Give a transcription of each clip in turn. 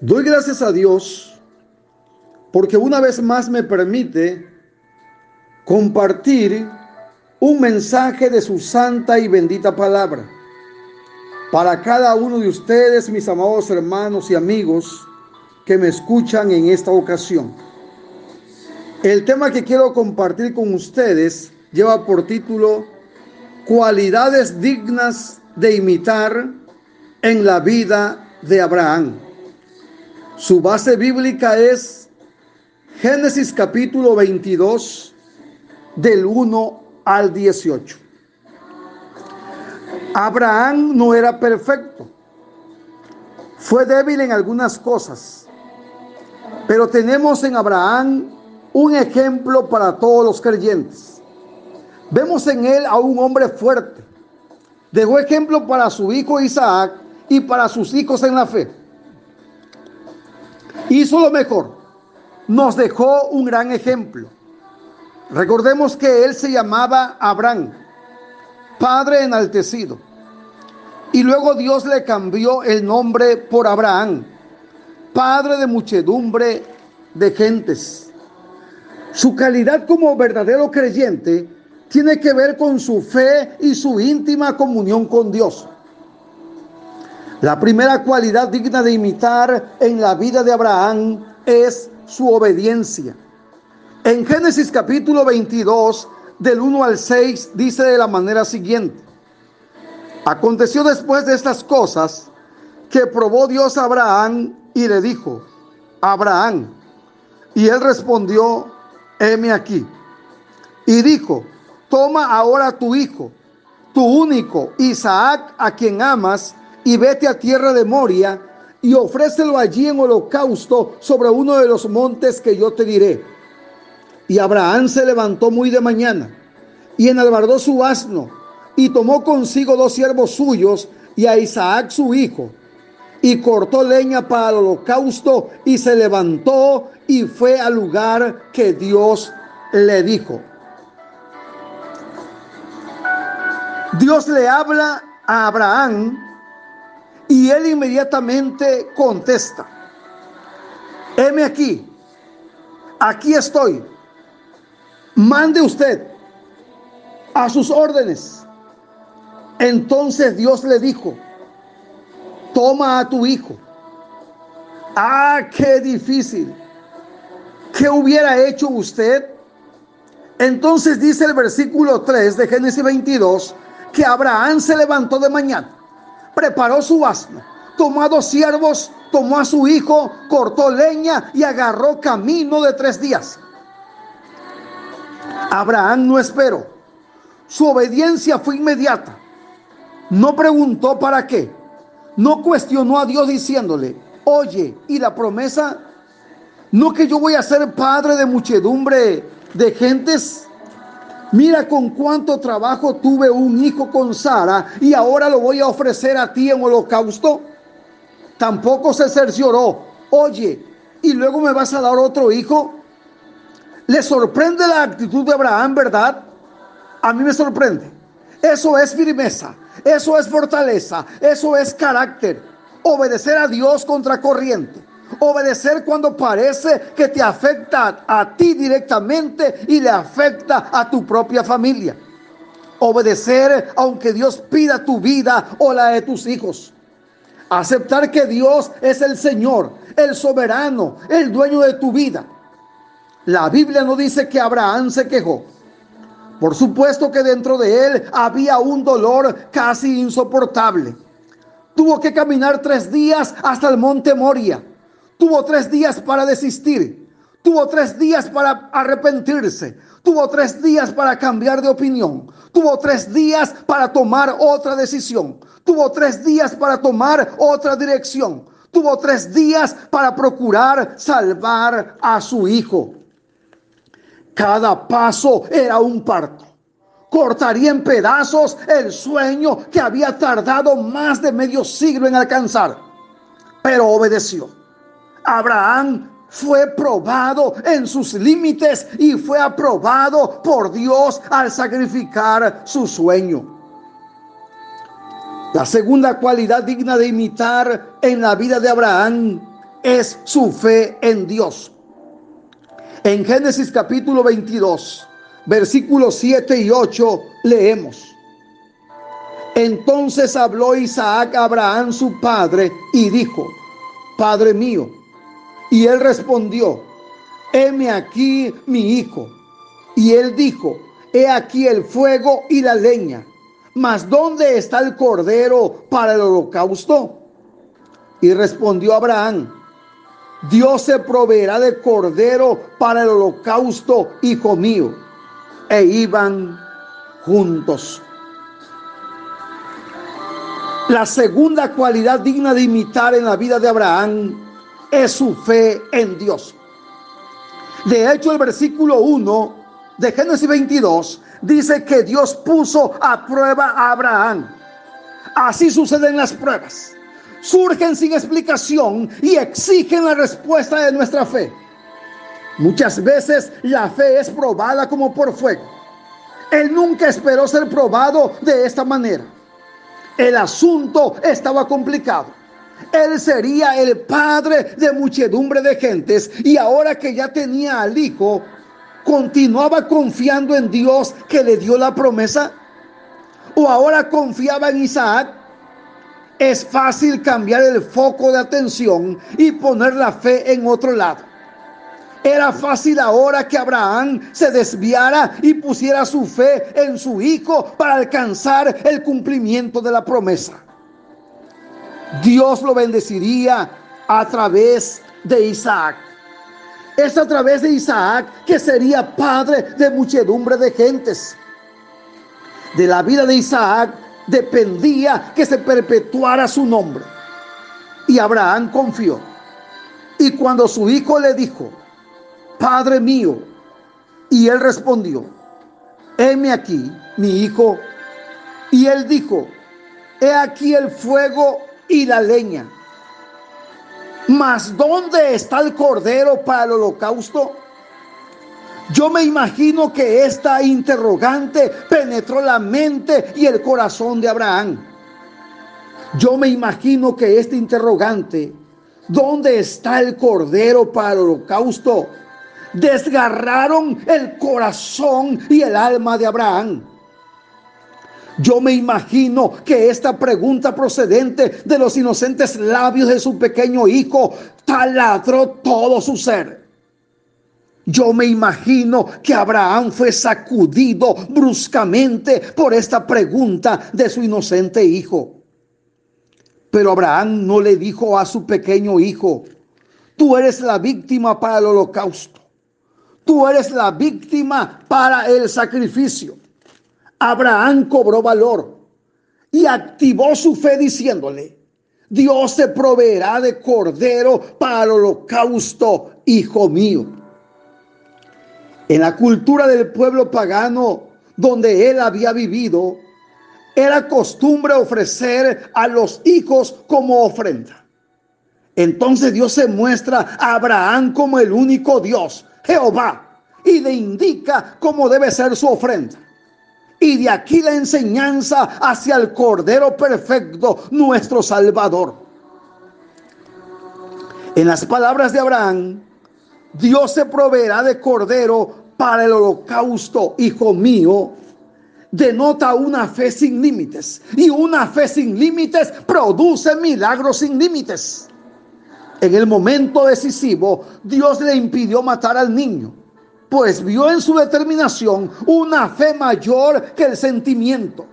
Doy gracias a Dios porque una vez más me permite compartir un mensaje de su santa y bendita palabra. Para cada uno de ustedes, mis amados hermanos y amigos que me escuchan en esta ocasión. El tema que quiero compartir con ustedes lleva por título Cualidades dignas de imitar en la vida de Abraham. Su base bíblica es Génesis capítulo 22 del 1 al 18. Abraham no era perfecto. Fue débil en algunas cosas. Pero tenemos en Abraham un ejemplo para todos los creyentes. Vemos en él a un hombre fuerte. Dejó ejemplo para su hijo Isaac y para sus hijos en la fe hizo lo mejor. Nos dejó un gran ejemplo. Recordemos que él se llamaba Abraham, padre enaltecido. Y luego Dios le cambió el nombre por Abraham, padre de muchedumbre de gentes. Su calidad como verdadero creyente tiene que ver con su fe y su íntima comunión con Dios. La primera cualidad digna de imitar en la vida de Abraham es su obediencia. En Génesis capítulo 22, del 1 al 6, dice de la manera siguiente. Aconteció después de estas cosas que probó Dios a Abraham y le dijo, Abraham. Y él respondió, heme aquí. Y dijo, toma ahora tu hijo, tu único, Isaac, a quien amas, y vete a tierra de Moria y ofrécelo allí en holocausto sobre uno de los montes que yo te diré. Y Abraham se levantó muy de mañana y enalbardó su asno y tomó consigo dos siervos suyos y a Isaac su hijo y cortó leña para el holocausto y se levantó y fue al lugar que Dios le dijo. Dios le habla a Abraham y él inmediatamente contesta, heme aquí, aquí estoy, mande usted a sus órdenes. Entonces Dios le dijo, toma a tu hijo. Ah, qué difícil. ¿Qué hubiera hecho usted? Entonces dice el versículo 3 de Génesis 22 que Abraham se levantó de mañana preparó su asno, tomó a dos siervos, tomó a su hijo, cortó leña y agarró camino de tres días. Abraham no esperó. Su obediencia fue inmediata. No preguntó para qué. No cuestionó a Dios diciéndole, oye, ¿y la promesa? No que yo voy a ser padre de muchedumbre de gentes. Mira con cuánto trabajo tuve un hijo con Sara y ahora lo voy a ofrecer a ti en holocausto. Tampoco se cercioró. Oye, ¿y luego me vas a dar otro hijo? ¿Le sorprende la actitud de Abraham, verdad? A mí me sorprende. Eso es firmeza, eso es fortaleza, eso es carácter. Obedecer a Dios contra corriente. Obedecer cuando parece que te afecta a ti directamente y le afecta a tu propia familia. Obedecer aunque Dios pida tu vida o la de tus hijos. Aceptar que Dios es el Señor, el soberano, el dueño de tu vida. La Biblia no dice que Abraham se quejó. Por supuesto que dentro de él había un dolor casi insoportable. Tuvo que caminar tres días hasta el monte Moria Tuvo tres días para desistir. Tuvo tres días para arrepentirse. Tuvo tres días para cambiar de opinión. Tuvo tres días para tomar otra decisión. Tuvo tres días para tomar otra dirección. Tuvo tres días para procurar salvar a su hijo. Cada paso era un parto. Cortaría en pedazos el sueño que había tardado más de medio siglo en alcanzar. Pero obedeció. Abraham fue probado en sus límites y fue aprobado por Dios al sacrificar su sueño. La segunda cualidad digna de imitar en la vida de Abraham es su fe en Dios. En Génesis capítulo 22, versículos 7 y 8 leemos. Entonces habló Isaac a Abraham su padre y dijo, Padre mío. Y él respondió, heme aquí mi hijo. Y él dijo, he aquí el fuego y la leña, mas ¿dónde está el cordero para el holocausto? Y respondió Abraham, Dios se proveerá de cordero para el holocausto, hijo mío. E iban juntos. La segunda cualidad digna de imitar en la vida de Abraham es su fe en Dios. De hecho, el versículo 1 de Génesis 22 dice que Dios puso a prueba a Abraham. Así suceden las pruebas surgen sin explicación y exigen la respuesta de nuestra fe. Muchas veces la fe es probada como por fuego. Él nunca esperó ser probado de esta manera. El asunto estaba complicado. Él sería el padre de muchedumbre de gentes y ahora que ya tenía al hijo, continuaba confiando en Dios que le dio la promesa. O ahora confiaba en Isaac es fácil cambiar el foco de atención y poner la fe en otro lado. Era fácil ahora que Abraham se desviara y pusiera su fe en su hijo para alcanzar el cumplimiento de la promesa. Dios lo bendeciría a través de Isaac. Es a través de Isaac que sería padre de muchedumbre de gentes. De la vida de Isaac dependía que se perpetuara su nombre. Y Abraham confió. Y cuando su hijo le dijo, Padre mío, y él respondió, heme aquí, mi hijo. Y él dijo, he aquí el fuego y la leña. Mas ¿dónde está el cordero para el holocausto? Yo me imagino que esta interrogante penetró la mente y el corazón de Abraham. Yo me imagino que este interrogante, ¿dónde está el cordero para el holocausto? Desgarraron el corazón y el alma de Abraham. Yo me imagino que esta pregunta procedente de los inocentes labios de su pequeño hijo taladró todo su ser. Yo me imagino que Abraham fue sacudido bruscamente por esta pregunta de su inocente hijo. Pero Abraham no le dijo a su pequeño hijo, tú eres la víctima para el holocausto. Tú eres la víctima para el sacrificio. Abraham cobró valor y activó su fe diciéndole, Dios te proveerá de cordero para el holocausto, hijo mío. En la cultura del pueblo pagano donde él había vivido, era costumbre ofrecer a los hijos como ofrenda. Entonces Dios se muestra a Abraham como el único Dios, Jehová, y le indica cómo debe ser su ofrenda. Y de aquí la enseñanza hacia el Cordero Perfecto, nuestro Salvador. En las palabras de Abraham, Dios se proveerá de cordero para el holocausto, hijo mío, denota una fe sin límites. Y una fe sin límites produce milagros sin límites. En el momento decisivo, Dios le impidió matar al niño, pues vio en su determinación una fe mayor que el sentimiento.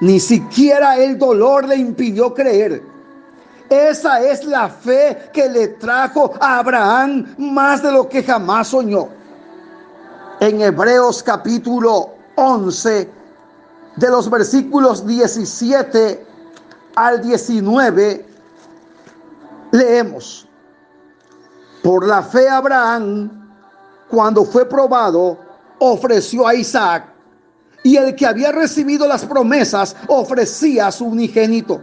Ni siquiera el dolor le impidió creer esa es la fe que le trajo a Abraham más de lo que jamás soñó. En Hebreos capítulo 11, de los versículos 17 al 19, leemos, por la fe Abraham, cuando fue probado, ofreció a Isaac, y el que había recibido las promesas ofrecía a su unigénito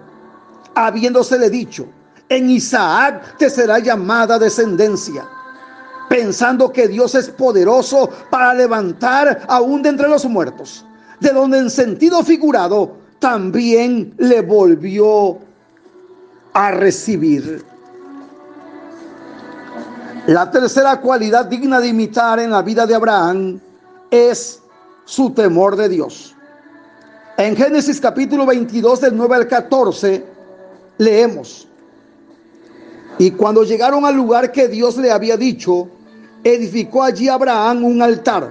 habiéndosele dicho, en Isaac te será llamada descendencia, pensando que Dios es poderoso para levantar aún de entre los muertos, de donde en sentido figurado también le volvió a recibir. La tercera cualidad digna de imitar en la vida de Abraham es su temor de Dios. En Génesis capítulo 22 del 9 al 14 leemos, y cuando llegaron al lugar que Dios le había dicho, edificó allí Abraham un altar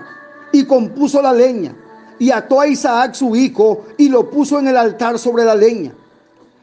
y compuso la leña y ató a Isaac su hijo y lo puso en el altar sobre la leña.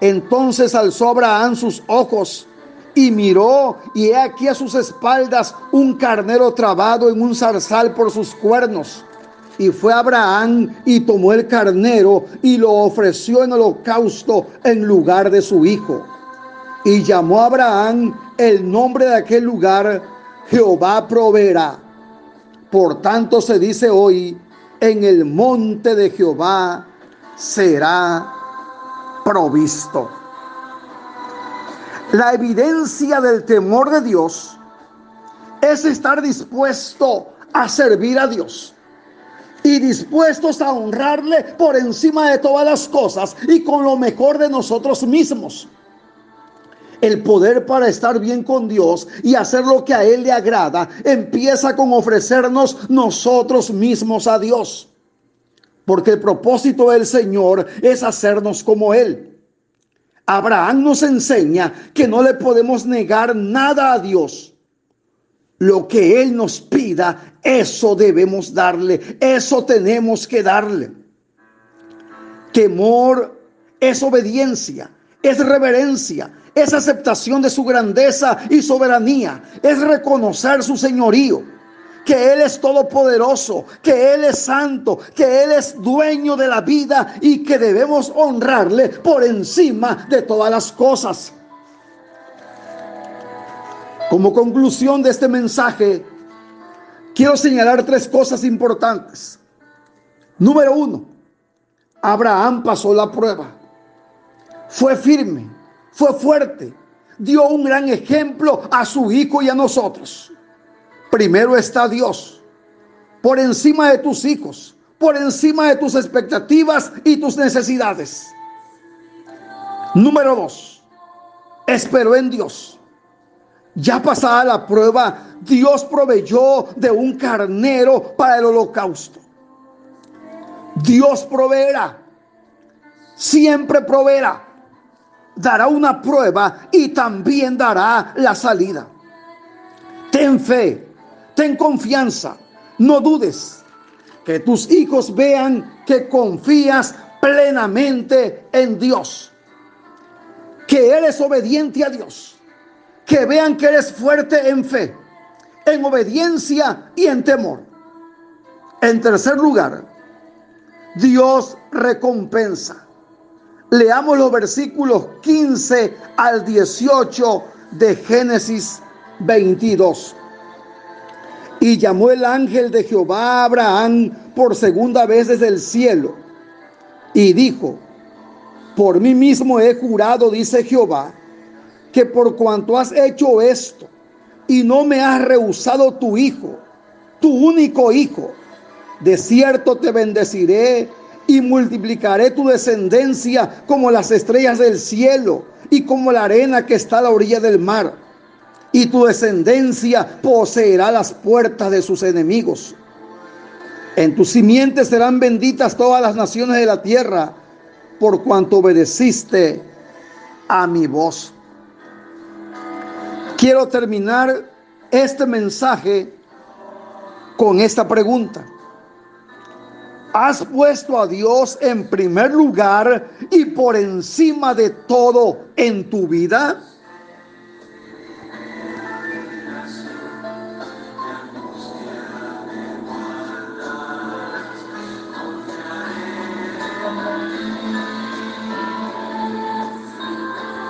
Entonces alzó Abraham sus ojos y miró, y he aquí a sus espaldas un carnero trabado en un zarzal por sus cuernos. Y fue Abraham y tomó el carnero y lo ofreció en holocausto en lugar de su hijo. Y llamó a Abraham el nombre de aquel lugar, Jehová proveerá. Por tanto se dice hoy, en el monte de Jehová será provisto. La evidencia del temor de Dios es estar dispuesto a servir a Dios y dispuestos a honrarle por encima de todas las cosas y con lo mejor de nosotros mismos. El poder para estar bien con Dios y hacer lo que a Él le agrada empieza con ofrecernos nosotros mismos a Dios. Porque el propósito del Señor es hacernos como Él. Abraham nos enseña que no le podemos negar nada a Dios. Lo que Él nos pida, eso debemos darle, eso tenemos que darle. Temor es obediencia, es reverencia, es aceptación de su grandeza y soberanía, es reconocer su señorío que Él es todopoderoso, que Él es santo, que Él es dueño de la vida y que debemos honrarle por encima de todas las cosas. Como conclusión de este mensaje, quiero señalar tres cosas importantes. Número uno, Abraham pasó la prueba. Fue firme, fue fuerte, dio un gran ejemplo a su hijo y a nosotros. Primero está Dios, por encima de tus hijos, por encima de tus expectativas y tus necesidades. Número dos, esperó en Dios. Ya pasada la prueba, Dios proveyó de un carnero para el holocausto. Dios proveerá, siempre proveerá, dará una prueba y también dará la salida. Ten fe, Ten confianza, no dudes. Que tus hijos vean que confías plenamente en Dios. Que eres obediente a Dios. Que vean que eres fuerte en fe, en obediencia y en temor. En tercer lugar, Dios recompensa. Leamos los versículos 15 al 18 de Génesis 22. Y llamó el ángel de Jehová a Abraham por segunda vez desde el cielo. Y dijo, por mí mismo he jurado, dice Jehová, que por cuanto has hecho esto y no me has rehusado tu hijo, tu único hijo, de cierto te bendeciré y multiplicaré tu descendencia como las estrellas del cielo y como la arena que está a la orilla del mar y tu descendencia poseerá las puertas de sus enemigos. En tus simientes serán benditas todas las naciones de la tierra, por cuanto obedeciste a mi voz. Quiero terminar este mensaje con esta pregunta. ¿Has puesto a Dios en primer lugar y por encima de todo en tu vida?